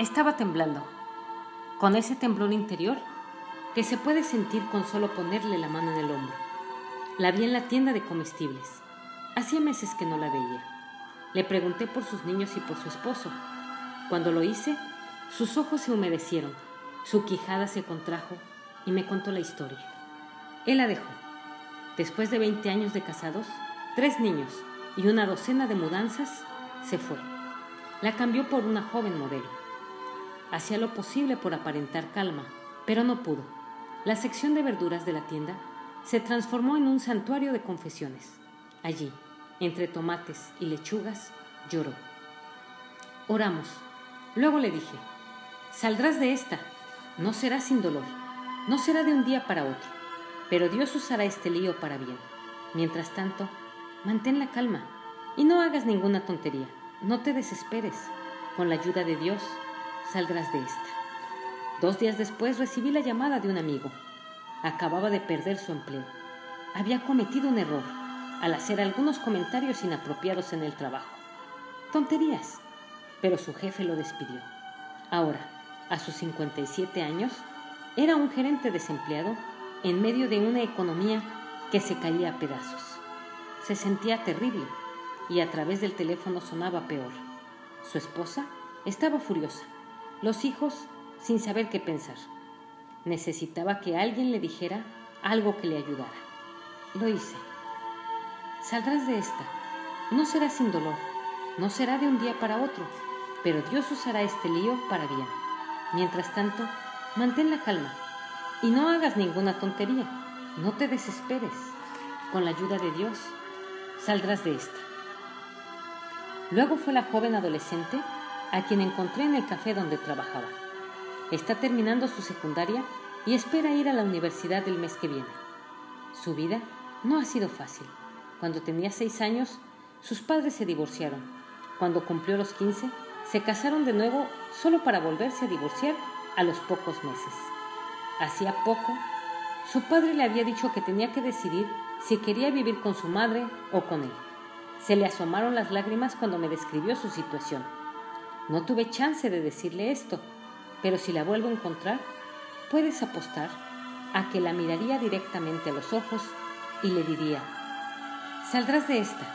Estaba temblando, con ese temblor interior que se puede sentir con solo ponerle la mano en el hombro. La vi en la tienda de comestibles. Hacía meses que no la veía. Le pregunté por sus niños y por su esposo. Cuando lo hice, sus ojos se humedecieron, su quijada se contrajo y me contó la historia. Él la dejó. Después de 20 años de casados, tres niños y una docena de mudanzas, se fue. La cambió por una joven modelo. Hacía lo posible por aparentar calma, pero no pudo. La sección de verduras de la tienda se transformó en un santuario de confesiones. Allí, entre tomates y lechugas, lloró. Oramos. Luego le dije, saldrás de esta, no será sin dolor, no será de un día para otro, pero Dios usará este lío para bien. Mientras tanto, mantén la calma y no hagas ninguna tontería, no te desesperes. Con la ayuda de Dios, saldrás de esta. Dos días después recibí la llamada de un amigo. Acababa de perder su empleo. Había cometido un error al hacer algunos comentarios inapropiados en el trabajo. Tonterías, pero su jefe lo despidió. Ahora, a sus 57 años, era un gerente desempleado en medio de una economía que se caía a pedazos. Se sentía terrible y a través del teléfono sonaba peor. Su esposa estaba furiosa los hijos sin saber qué pensar. Necesitaba que alguien le dijera algo que le ayudara. Lo hice. Saldrás de esta. No será sin dolor, no será de un día para otro, pero Dios usará este lío para bien. Mientras tanto, mantén la calma y no hagas ninguna tontería. No te desesperes. Con la ayuda de Dios, saldrás de esta. Luego fue la joven adolescente a quien encontré en el café donde trabajaba. Está terminando su secundaria y espera ir a la universidad el mes que viene. Su vida no ha sido fácil. Cuando tenía seis años, sus padres se divorciaron. Cuando cumplió los quince, se casaron de nuevo solo para volverse a divorciar a los pocos meses. Hacía poco, su padre le había dicho que tenía que decidir si quería vivir con su madre o con él. Se le asomaron las lágrimas cuando me describió su situación. No tuve chance de decirle esto, pero si la vuelvo a encontrar, puedes apostar a que la miraría directamente a los ojos y le diría, saldrás de esta,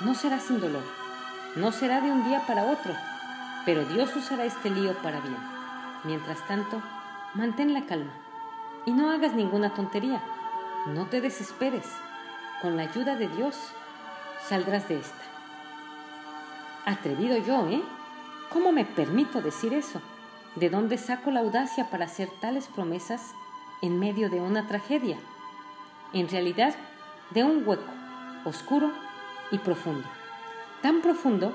no será sin dolor, no será de un día para otro, pero Dios usará este lío para bien. Mientras tanto, mantén la calma y no hagas ninguna tontería, no te desesperes, con la ayuda de Dios saldrás de esta. Atrevido yo, ¿eh? ¿Cómo me permito decir eso? ¿De dónde saco la audacia para hacer tales promesas en medio de una tragedia? En realidad, de un hueco, oscuro y profundo. Tan profundo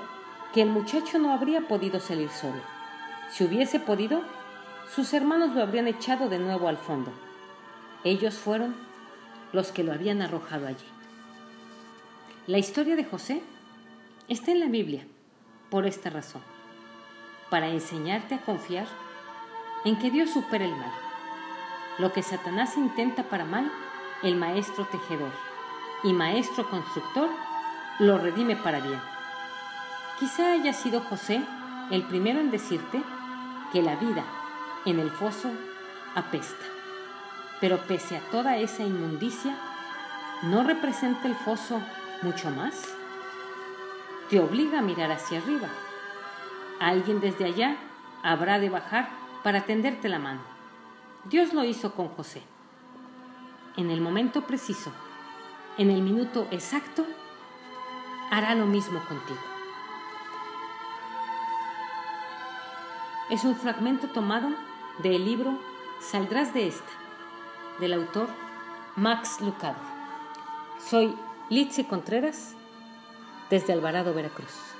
que el muchacho no habría podido salir solo. Si hubiese podido, sus hermanos lo habrían echado de nuevo al fondo. Ellos fueron los que lo habían arrojado allí. La historia de José está en la Biblia por esta razón para enseñarte a confiar en que Dios supera el mal. Lo que Satanás intenta para mal, el maestro tejedor y maestro constructor lo redime para bien. Quizá haya sido José el primero en decirte que la vida en el foso apesta, pero pese a toda esa inmundicia, ¿no representa el foso mucho más? Te obliga a mirar hacia arriba Alguien desde allá habrá de bajar para tenderte la mano. Dios lo hizo con José. En el momento preciso, en el minuto exacto, hará lo mismo contigo. Es un fragmento tomado del libro Saldrás de esta, del autor Max Lucado. Soy Litze Contreras, desde Alvarado, Veracruz.